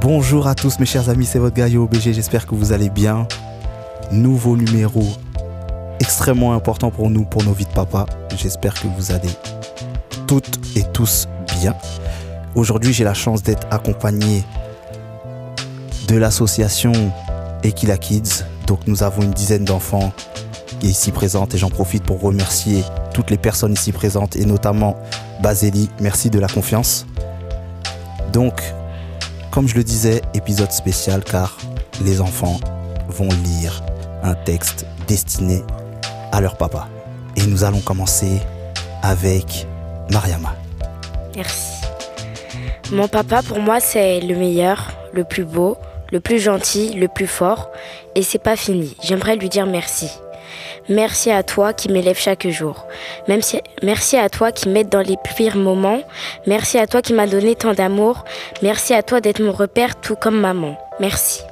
Bonjour à tous mes chers amis, c'est votre Gaillot OBG, j'espère que vous allez bien. Nouveau numéro extrêmement important pour nous, pour nos vies de papa. J'espère que vous allez toutes et tous bien. Aujourd'hui, j'ai la chance d'être accompagné de l'association Equila Kids. Donc, nous avons une dizaine d'enfants ici présentes et j'en profite pour remercier toutes les personnes ici présentes et notamment Baseli. Merci de la confiance. Donc, comme je le disais, épisode spécial car les enfants vont lire un texte destiné à leur papa. Et nous allons commencer avec Mariama. Merci. Mon papa, pour moi, c'est le meilleur, le plus beau, le plus gentil, le plus fort. Et c'est pas fini. J'aimerais lui dire merci. Merci à toi qui m'élève chaque jour. Même si, merci à toi qui m'aide dans les pires moments. Merci à toi qui m'a donné tant d'amour. Merci à toi d'être mon repère tout comme maman. Merci.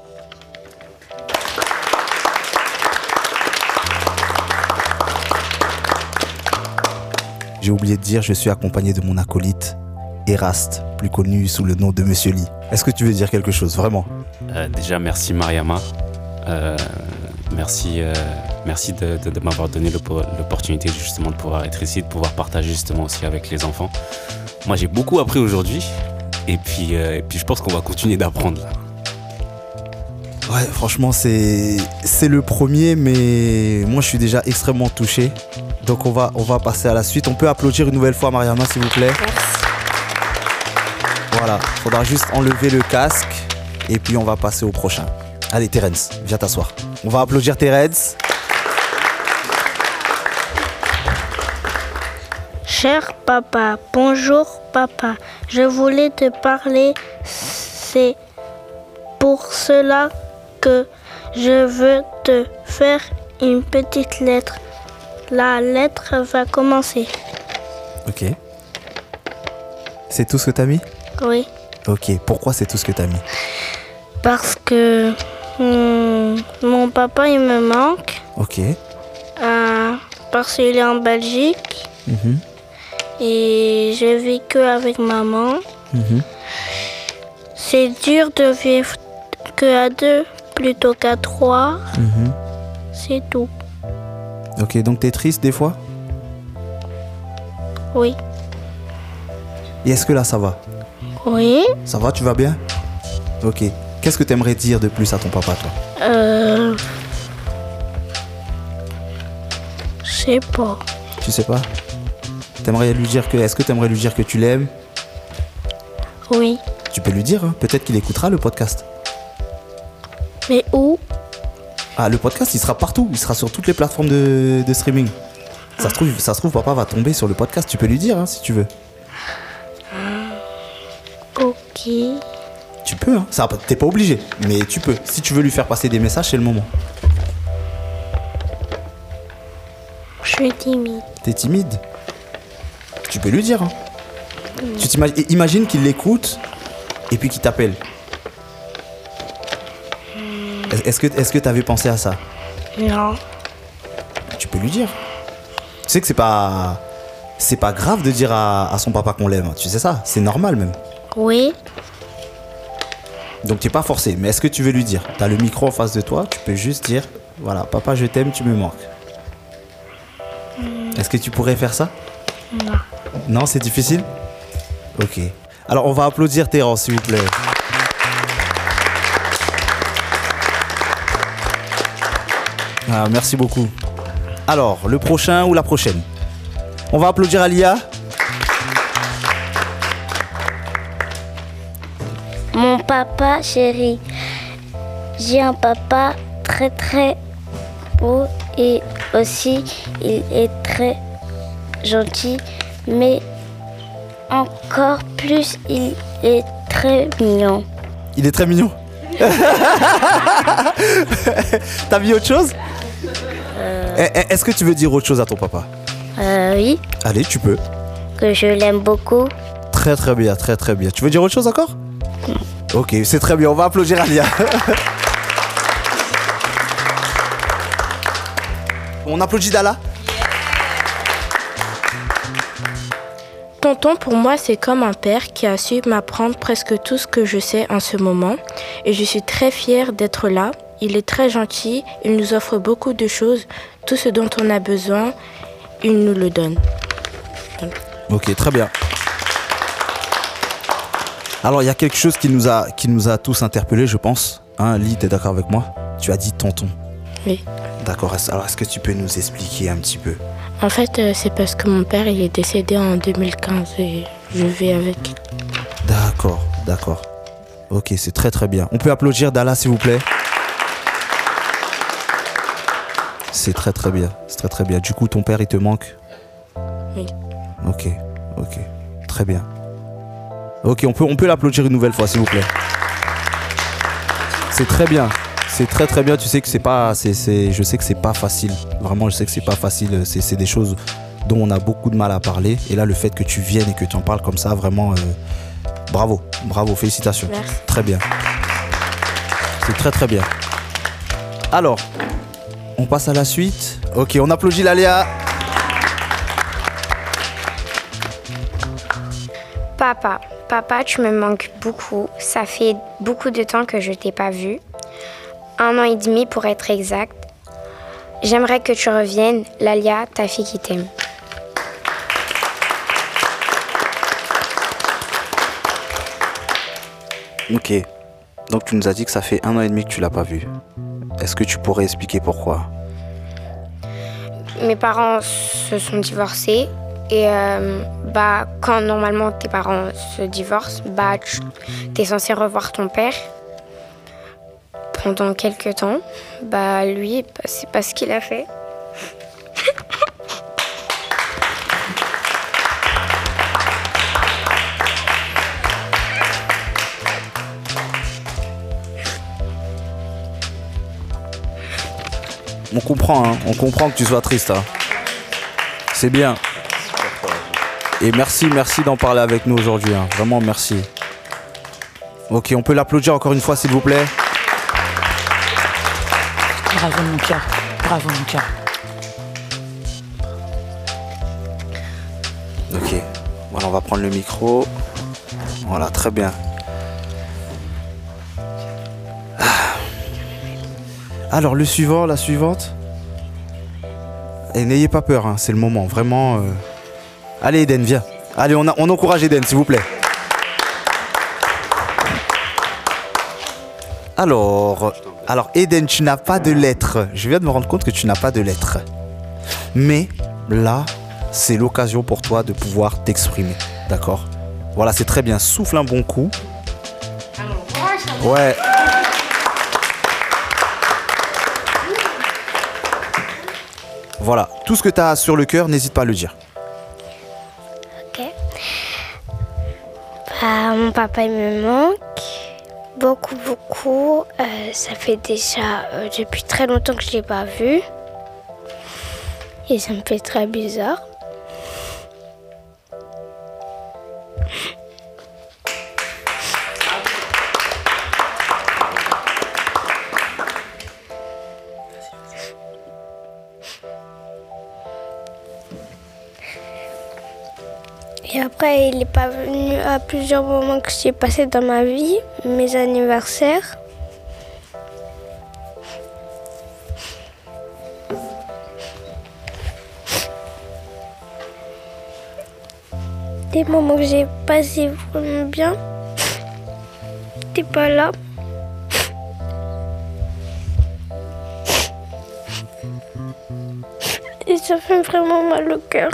J'ai oublié de dire, je suis accompagné de mon acolyte, Eraste, plus connu sous le nom de Monsieur Lee. Est-ce que tu veux dire quelque chose, vraiment? Euh, déjà, merci Mariama. Euh, merci euh, merci de, de- de m'avoir donné l'oppo- l'opportunité justement de pouvoir être ici, de pouvoir partager justement aussi avec les enfants. Moi, j'ai beaucoup appris aujourd'hui. Et puis, euh, et puis, je pense qu'on va continuer d'apprendre. là. Ouais, franchement, c'est c'est le premier, mais moi, je suis déjà extrêmement touché. Donc, on va, on va passer à la suite. On peut applaudir une nouvelle fois Mariama, s'il vous plaît. Merci. Voilà, faudra juste enlever le casque et puis on va passer au prochain. Allez, Terence, viens t'asseoir. On va applaudir Terence. Cher papa, bonjour papa, je voulais te parler, c'est pour cela que je veux te faire une petite lettre. La lettre va commencer. Ok. C'est tout ce que t'as mis? Oui, Ok, pourquoi c'est tout ce que t'as mis? Parce que hmm, mon papa il me manque, Ok. euh, parce qu'il est en Belgique. Mhm, et je vis que avec maman. mhm. C'est dur de vivre que à deux plutôt qu'à trois. Mhm. C'est tout. Ok, donc t'es triste des fois? Oui. Et est-ce que là ça va? Oui. Ça va, tu vas bien? Ok. Qu'est-ce que t'aimerais dire de plus à ton papa, toi? Euh. Je sais pas. Tu sais pas? T'aimerais lui dire que. Est-ce que t'aimerais lui dire que tu l'aimes? Oui. Tu peux lui dire, hein. peut-être qu'il écoutera le podcast. Mais où? Ah, le podcast, il sera partout. Il sera sur toutes les plateformes de, de streaming. Ça se, trouve, ça se trouve, papa va tomber sur le podcast. Tu peux lui dire, hein, si tu veux. Ok. Tu peux, hein. Ça, T'es pas obligé, mais tu peux. Si tu veux lui faire passer des messages, c'est le moment. Je suis timide. T'es timide? Tu peux lui dire, hein. Tu t'imagines, imagine qu'il l'écoute et puis qu'il t'appelle. Est- Est-ce que est-ce que t'avais pensé à ça? Non. Tu peux lui dire. Tu sais que c'est pas c'est pas grave de dire à, à son papa qu'on l'aime. Tu sais ça? C'est normal même. Oui. Donc t'es pas forcé. Mais est-ce que tu veux lui dire? T'as le micro en face de toi. Tu peux juste dire voilà papa je t'aime tu me manques. Est-ce que tu pourrais faire ça? Non. Non, c'est difficile Ok. Alors, on va applaudir Terence, s'il vous plaît. Ah, merci beaucoup. Alors, le prochain ou la prochaine? On va applaudir Alia. Mon papa chéri, j'ai un papa très très beau et aussi il est très gentil, mais encore plus il est très mignon. Il est très mignon. T'as mis autre chose? Eh, eh, Est-ce que tu veux dire autre chose à ton papa? Euh, oui, Allez, tu peux. que je l'aime beaucoup. Très très bien, très très bien. Tu veux dire autre chose encore? Ok, c'est très bien. On va applaudir Alia. On applaudit Dala tonton, pour moi, c'est comme un père qui a su m'apprendre presque tout ce que je sais en ce moment. Et je suis très fière d'être là. Il est très gentil, il nous offre beaucoup de choses. Tout ce dont on a besoin, il nous le donne. Ok, très bien. Alors, il y a quelque chose qui nous a, qui nous a tous interpellés, je pense. Hein, Lee, t'es d'accord avec moi? Tu as dit tonton. Oui. D'accord. Alors, est-ce que tu peux nous expliquer un petit peu? En fait, euh, c'est parce que mon père il est décédé en 2015 et je vis avec. D'accord, d'accord. Ok, c'est très très bien. On peut applaudir Dalla, s'il vous plaît? C'est très très bien. C'est très très bien. Du coup, ton père, il te manque? Oui. Ok, ok. Très bien. Ok, on peut, on peut l'applaudir une nouvelle fois, s'il vous plaît. C'est très bien. C'est très très bien. Tu sais que c'est pas, c'est, c'est- je sais que c'est pas facile. Vraiment, je sais que c'est pas facile. C'est, c'est des choses dont on a beaucoup de mal à parler. Et là, le fait que tu viennes et que tu en parles comme ça, vraiment, euh, bravo, bravo, félicitations. Merci. Très bien. C'est très très bien. Alors, on passe à la suite. Ok, on applaudit Laléa. Papa, papa, tu me manques beaucoup. Ça fait beaucoup de temps que je t'ai pas vu. Un an et demi pour être exact. J'aimerais que tu reviennes, Lalia, ta fille qui t'aime. Ok. Donc tu nous as dit que ça fait un an et demi que tu l'as pas vu. Est-ce que tu pourrais expliquer pourquoi? Mes parents se sont divorcés et euh, bah quand normalement tes parents se divorcent, bah tu es censé revoir ton père pendant quelques temps. Bah lui, bah, c'est pas ce qu'il a fait. On comprend, hein. on comprend que tu sois triste. hein. C'est bien. Et merci, merci d'en parler avec nous aujourd'hui. hein. Vraiment merci. Ok, on peut l'applaudir encore une fois, s'il vous plaît. Bravo mon cœur. Bravo mon cœur. Ok. Voilà, on va prendre le micro. Voilà, très bien. Ah. Alors, le suivant, la suivante. Et n'ayez pas peur, hein, c'est le moment, vraiment. euh. Allez, Eden, viens. Allez, on, encourage Eden, s'il vous plaît. Alors, alors Eden, tu n'as pas de lettres. Je viens de me rendre compte que tu n'as pas de lettres. Mais là, c'est l'occasion pour toi de pouvoir t'exprimer. D'accord? Voilà, c'est très bien. Souffle un bon coup. Ouais. Voilà, tout ce que tu as sur le cœur, n'hésite pas à le dire. Ok. Bah, mon papa, il me manque beaucoup, beaucoup. Euh, ça fait déjà euh, depuis très longtemps que je ne l'ai pas vu. Et ça me fait très bizarre. Et après, il n'est pas venu à plusieurs moments que j'ai passé dans ma vie, mes anniversaires. Des moments que j'ai passé vraiment bien. T'es pas là. Et ça fait vraiment mal au cœur.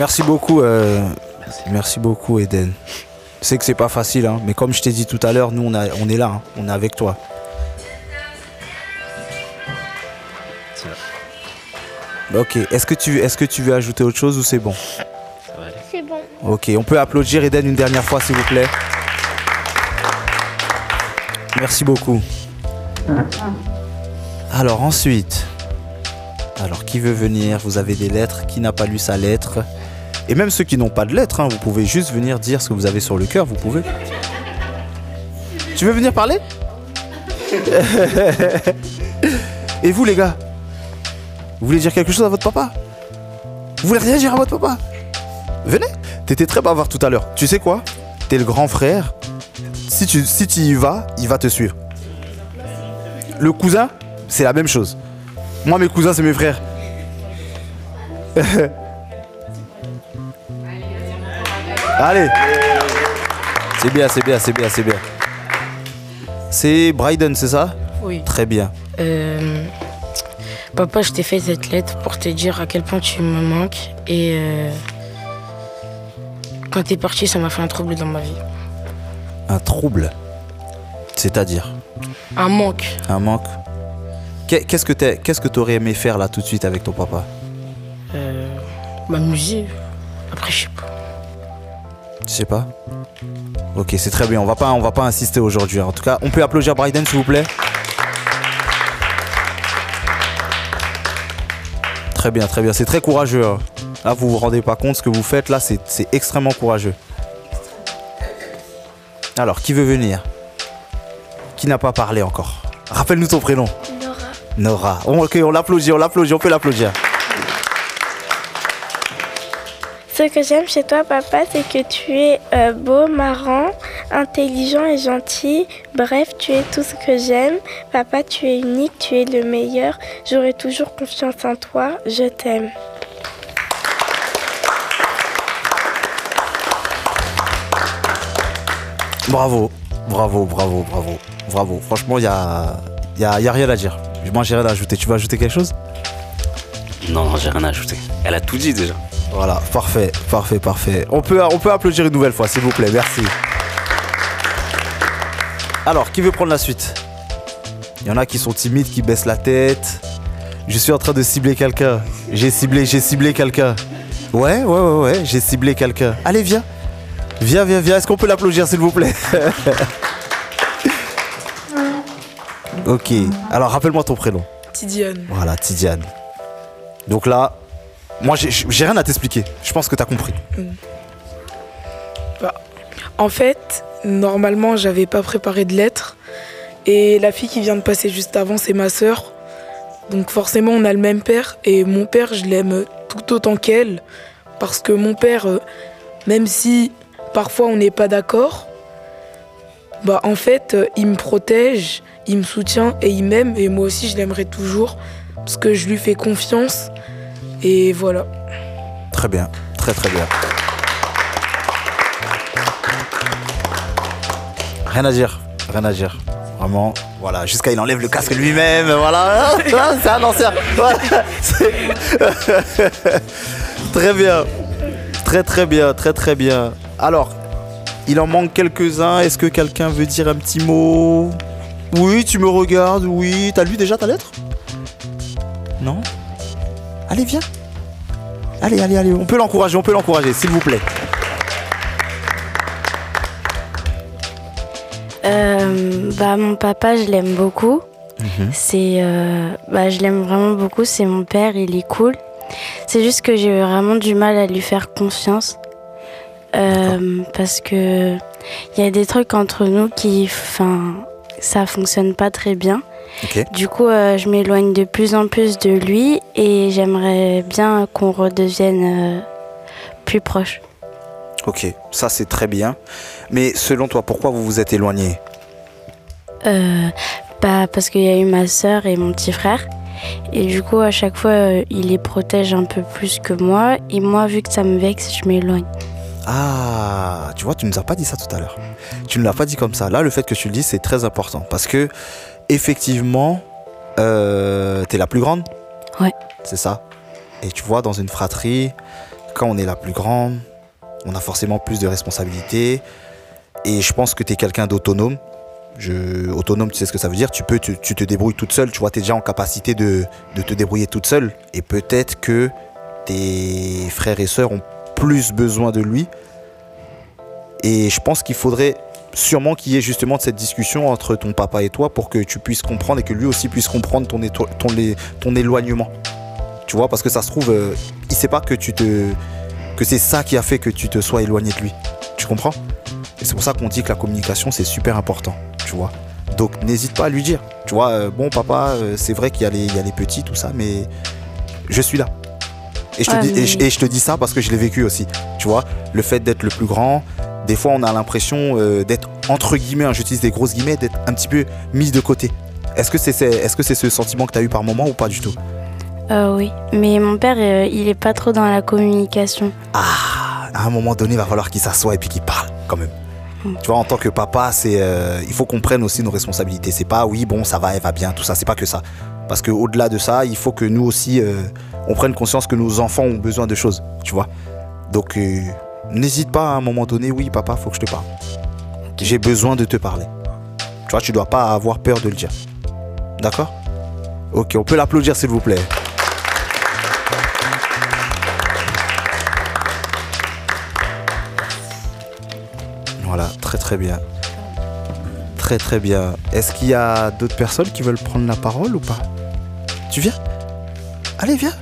Merci beaucoup. euh, merci. beaucoup, Eden. Je sais que c'est pas facile, hein, mais comme je t'ai dit tout à l'heure, nous on, a- on est là, hein, on est avec toi. Ok, est-ce que, tu, est-ce que tu veux ajouter autre chose ou c'est bon? C'est bon. Ok, on peut applaudir Eden une dernière fois s'il vous plaît. Merci beaucoup. Alors ensuite, alors qui veut venir? Vous avez des lettres. Qui n'a pas lu sa lettre? Et même ceux qui n'ont pas de lettres, hein, vous pouvez juste venir dire ce que vous avez sur le cœur. Vous pouvez. Tu veux venir parler? Et vous les gars? Vous voulez dire quelque chose à votre papa? Vous voulez dire à votre papa? Venez T'étais très bavard tout à l'heure. Tu sais quoi? T'es le grand frère. Si tu, si tu y vas, il va te suivre. Le cousin, c'est la même chose. Moi, mes cousins, c'est mes frères. Allez C'est bien, c'est bien, c'est bien, c'est bien. C'est Bryden, c'est ça? Oui. Très bien. Euh, papa, je t'ai fait cette lettre pour te dire à quel point tu me manques. Et euh, quand t'es parti, ça m'a fait un trouble dans ma vie. Un trouble? C'est-à-dire? Un manque. Un manque? Qu'est- Qu'est-ce que t'es- qu'est-ce que t'aurais aimé faire là tout de suite avec ton papa? Euh, M'amuser. Après, je sais pas. Je sais pas. Ok, c'est très bien. On va pas, on va pas insister aujourd'hui. En tout cas, on peut applaudir Bryden, s'il vous plaît. Très bien, très bien. C'est très courageux. hein. Là, vous vous rendez pas compte ce que vous faites. Là, c'est c'est extrêmement courageux. Alors, qui veut venir? Qui n'a pas parlé encore? Rappelle-nous ton prénom. Nora. Nora. Oh, ok, on l'applaudit, on l'applaudit, on peut l'applaudir. Ce que j'aime chez toi, papa, c'est que tu es euh, beau, marrant, intelligent et gentil. Bref, tu es tout ce que j'aime. Papa, tu es unique, tu es le meilleur. J'aurai toujours confiance en toi. Je t'aime. Bravo, bravo, bravo, bravo, bravo. Franchement, il y a, y a- y a rien à dire. Moi, j'ai rien à ajouter. Tu veux ajouter quelque chose? Non, non, j'ai rien à ajouter. Elle a tout dit déjà. Voilà, parfait, parfait, parfait. On peut, on peut applaudir une nouvelle fois, s'il vous plaît. Merci. Alors, qui veut prendre la suite? Il y en a qui sont timides, qui baissent la tête. Je suis en train de cibler quelqu'un. J'ai ciblé, j'ai ciblé quelqu'un. Ouais, ouais, ouais, ouais, j'ai ciblé quelqu'un. Allez, viens. Viens, viens, viens. Est-ce qu'on peut l'applaudir, s'il vous plaît? Ok. Alors, rappelle-moi ton prénom. Tidiane. Voilà, Tidiane. Donc là, moi, j'ai- rien à t'expliquer. Je pense que t'as compris. En fait, normalement, j'avais pas préparé de lettre. Et la fille qui vient de passer juste avant, c'est ma sœur. Donc forcément, on a le même père. Et mon père, je l'aime tout autant qu'elle. Parce que mon père, euh, même si parfois on n'est pas d'accord, bah en fait, euh, il me protège, il me soutient et il m'aime. Et moi aussi, je l'aimerai toujours. Parce que je lui fais confiance. Et voilà. Très bien, très très bien. Rien à dire, rien à dire. Vraiment, voilà, jusqu'à il enlève le casque lui-même, voilà. C'est un ancien. Voilà. Très bien. Très très bien, très très bien. Alors, il en manque quelques-uns. Est-ce que quelqu'un veut dire un petit mot? Oui, tu me regardes, oui. T'as lu déjà ta lettre? Non? Allez, viens. Allez, allez, allez, on peut l'encourager, on peut l'encourager, s'il vous plaît. Euh, bah, mon papa, je l'aime beaucoup. C'est, euh, bah, je l'aime vraiment beaucoup. C'est mon père, il est cool. C'est juste que j'ai vraiment du mal à lui faire confiance. Euh, parce que il y a des trucs entre nous qui, enfin, ça fonctionne pas très bien. Ok. Du coup, euh, je m'éloigne de plus en plus de lui et j'aimerais bien qu'on redevienne euh, plus proches. Ok, ça c'est très bien. Mais selon toi, pourquoi vous vous êtes éloigné? Euh, bah, parce qu'il y a eu ma sœur et mon petit frère. Et du coup, à chaque fois, il les protège un peu plus que moi. Et moi, vu que ça me vexe, je m'éloigne. Ah, tu vois, tu nous as pas dit ça tout à l'heure. Tu ne l'as pas dit comme ça. Là, le fait que tu le dis, c'est très important. Parce que, effectivement, euh, t'es la plus grande. Ouais. C'est ça. Et tu vois, dans une fratrie, quand on est la plus grande, on a forcément plus de responsabilités. Et je pense que tu es quelqu'un d'autonome. Je, autonome, tu sais ce que ça veut dire. Tu peux, tu, tu te débrouilles toute seule. Tu vois, tu es déjà en capacité de, de te débrouiller toute seule. Et peut-être que tes frères et sœurs ont plus besoin de lui. Et je pense qu'il faudrait sûrement qu'il y ait justement cette discussion entre ton papa et toi pour que tu puisses comprendre et que lui aussi puisse comprendre ton, ton, ton éloignement. Tu vois, parce que ça se trouve, euh, il sait pas que tu te que c'est ça qui a fait que tu te sois éloigné de lui. Tu comprends? Et c'est pour ça qu'on dit que la communication c'est super important. Tu vois Donc n'hésite pas à lui dire. Tu vois, euh, bon papa, euh, c'est vrai qu'il y, y, a les petits, tout ça, mais je suis là. Et je, te dis, et, je, te dis ça parce que je l'ai vécu aussi. Tu vois, le fait d'être le plus grand, des fois on a l'impression d'être entre guillemets, hein, j'utilise des grosses guillemets, d'être un petit peu mis de côté. Est-ce que c'est est -ce, c'est ce sentiment que tu as eu par moment ou pas du tout? Euh, Oui, mais mon père, euh, il est pas trop dans la communication. Ah, à un moment donné, il va falloir qu'il s'assoie et puis qu'il parle quand même. Hmm. Tu vois, en tant que papa, c'est, euh, il faut qu'on prenne aussi nos responsabilités. C'est pas, oui, bon, ça va, elle va bien, tout ça. C'est pas que ça. Parce que au-delà de ça, il faut que nous aussi, on prenne conscience que nos enfants ont besoin de choses. Tu vois. Donc, n'hésite pas à un moment donné, oui, papa, faut que je te parle. J'ai besoin de te parler. Tu vois, tu dois pas avoir peur de le dire. D'accord? Ok, on peut l'applaudir s'il vous plaît. Voilà, très très bien. Très très bien. Est-ce qu'il y a d'autres personnes qui veulent prendre la parole ou pas? Tu viens? Allez, viens.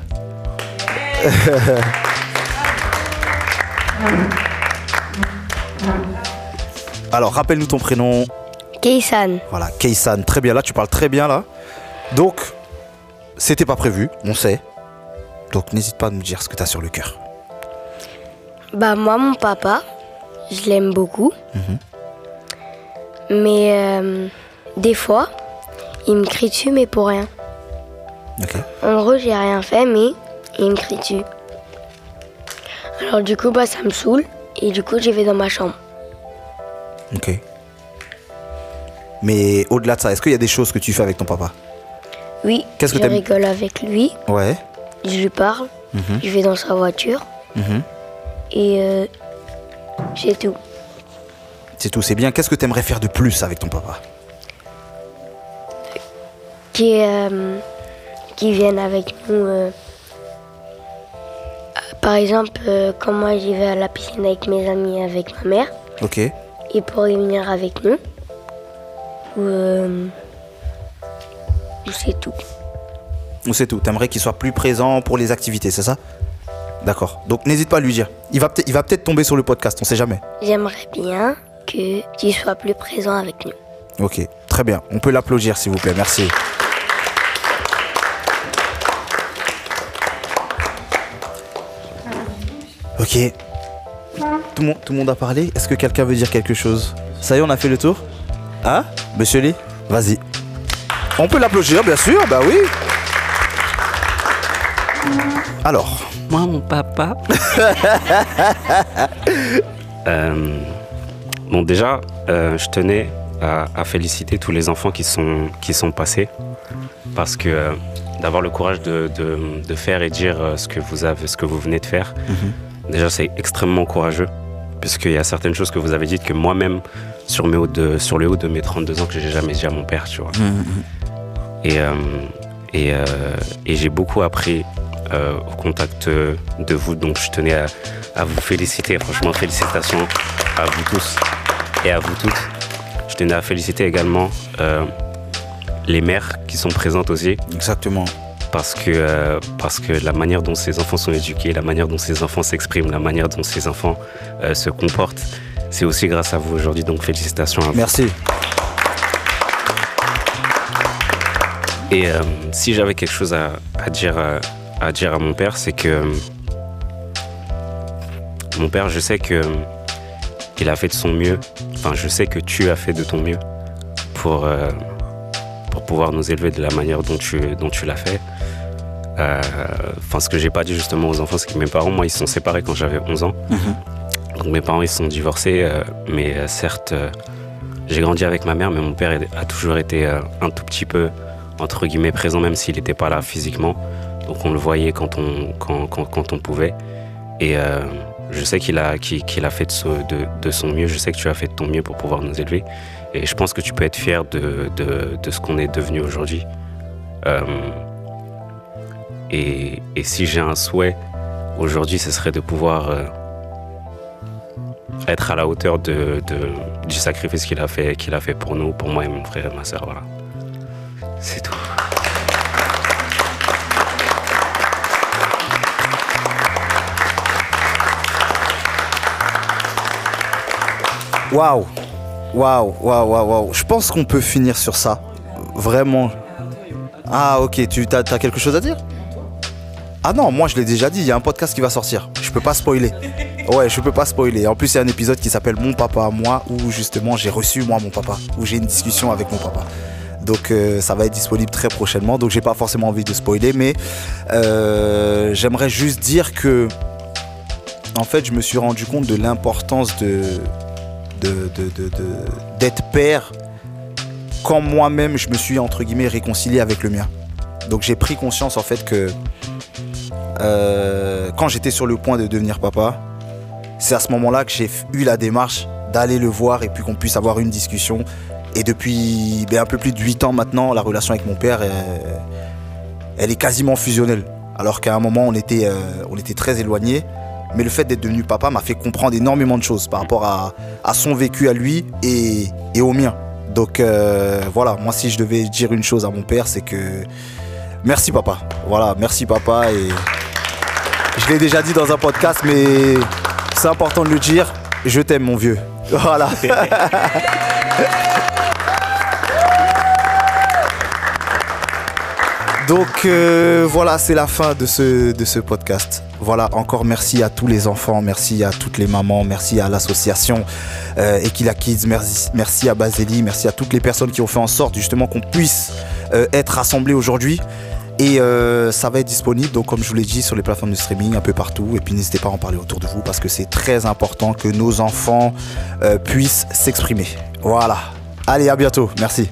Alors, rappelle-nous ton prénom. Keisan. Voilà, Keisan. Très bien, là, tu parles très bien, là. Donc, c'était pas prévu, on sait. Donc, n'hésite pas à nous dire ce que tu as sur le cœur. Bah, moi, mon papa, je l'aime beaucoup. Mhm. Mais euh, des fois, il me crie dessus, mais pour rien. En gros, j'ai rien fait, mais il me crie dessus. Alors du coup, bah, ça me saoule. Et du coup, j'y vais dans ma chambre. Ok. Mais au-delà de ça, est-ce qu'il y a des choses que tu fais avec ton papa? Oui. Qu'est-ce que je rigole avec lui. Ouais. Je lui parle. Mhm. Je vais dans sa voiture. Mhm. Et euh, c'est tout. C'est tout, c'est bien. Qu'est-ce que tu aimerais faire de plus avec ton papa? Qui, euh, qui vienne avec nous. Euh, par exemple, quand moi j'y vais à la piscine avec mes amis, avec ma mère. Ok. Il pourrait venir avec nous. Ou, c'est tout. Ou c'est tout. T'aimerais qu'il soit plus présent pour les activités, c'est ça? D'accord. Donc n'hésite pas à lui dire. Il va peut-être, il va peut-être tomber sur le podcast, on sait jamais. J'aimerais bien que tu sois plus présent avec nous. Ok, très bien. On peut l'applaudir s'il vous plaît. Merci. Ok. Tout le, monde, tout le monde a parlé Est-ce que quelqu'un veut dire quelque chose? Ça y est, on a fait le tour Hein? Monsieur Lee? Vas-y. On peut l'applaudir, bien sûr, bah oui. Alors, moi, mon papa. Euh, bon, déjà, euh, je tenais à, féliciter tous les enfants qui sont, qui sont passés parce que euh, d'avoir le courage de, de, faire et dire ce que vous avez, ce que vous venez de faire, mhm. Déjà c'est extrêmement courageux puisqu'il y a certaines choses que vous avez dites que moi-même sur, mes de, sur le haut de mes 32 ans que j'ai jamais dit à mon père, tu vois. Mhm, mhm. Et, et, et j'ai beaucoup appris euh, au contact de vous. Donc je tenais à, vous féliciter. Franchement, félicitations à vous tous et à vous toutes. Je tenais à féliciter également euh, les mères qui sont présentes aussi. Exactement. Parce que, euh, parce que la manière dont ces enfants sont éduqués, la manière dont ces enfants s'expriment, la manière dont ces enfants se comportent, c'est aussi grâce à vous aujourd'hui. Donc félicitations à vous. Merci. Et si j'avais quelque chose à, à dire à dire à mon père, c'est que mon père, je sais que il a fait de son mieux. Enfin, je sais que tu as fait de ton mieux pour, euh, pour pouvoir nous élever de la manière dont tu, dont tu l'as fait. Euh, enfin, ce que j'ai pas dit justement aux enfants, c'est que mes parents, moi, ils sont séparés quand j'avais 11 ans. Mhm. Donc mes parents, ils sont divorcés, euh, mais certes, j'ai grandi avec ma mère, mais mon père a toujours été un tout petit peu, entre guillemets, présent, même s'il n'était pas là physiquement. Donc on le voyait quand on, quand, on pouvait. Et euh, je sais qu'il a, qu'il, a fait de, son mieux, je sais que tu as fait de ton mieux pour pouvoir nous élever. Et je pense que tu peux être fier de, ce qu'on est devenu aujourd'hui. Euh, et, si j'ai un souhait aujourd'hui, ce serait de pouvoir, euh, être à la hauteur du sacrifice qu'il a fait, qu'il a fait pour nous, pour moi et mon frère et ma soeur. Voilà. C'est tout. Waouh, waouh, waouh, waouh, waouh. Je pense qu'on peut finir sur ça. Vraiment. Ah, ok, tu as quelque chose à dire? Ah non, moi je l'ai déjà dit, il y a un podcast qui va sortir. Je peux pas spoiler. Ouais, je peux pas spoiler. En plus, il y a un épisode qui s'appelle Mon papa à moi, où justement j'ai reçu moi mon papa, où j'ai une discussion avec mon papa. Donc euh, ça va être disponible très prochainement. Donc j'ai pas forcément envie de spoiler, mais euh, j'aimerais juste dire que en fait je me suis rendu compte de l'importance de d'être père quand moi-même je me suis entre guillemets réconcilié avec le mien. Donc j'ai pris conscience en fait que euh, quand j'étais sur le point de devenir papa, c'est à ce moment-là que j'ai eu la démarche d'aller le voir et puis qu'on puisse avoir une discussion. Et depuis ben, un peu plus de 8 ans maintenant, la relation avec mon père, elle, est quasiment fusionnelle. Alors qu'à un moment, on était, euh, on était très éloignés. Mais le fait d'être devenu papa m'a fait comprendre énormément de choses par rapport à, son vécu à lui et, au mien. Donc euh, voilà, moi si je devais dire une chose à mon père, c'est que merci papa. Voilà, merci papa. Et je l'ai déjà dit dans un podcast, mais c'est important de le dire. Je t'aime mon vieux. Voilà. Donc euh, voilà, c'est la fin de ce, podcast. Voilà, encore merci à tous les enfants, merci à toutes les mamans, merci à l'association euh, Equila Kids, merci, merci à Baseli, merci à toutes les personnes qui ont fait en sorte justement qu'on puisse euh, être rassemblés aujourd'hui. Et euh, ça va être disponible, donc comme je vous l'ai dit, sur les plateformes de streaming un peu partout. Et puis n'hésitez pas à en parler autour de vous parce que c'est très important que nos enfants puissent s'exprimer. Voilà. Allez, à bientôt. Merci.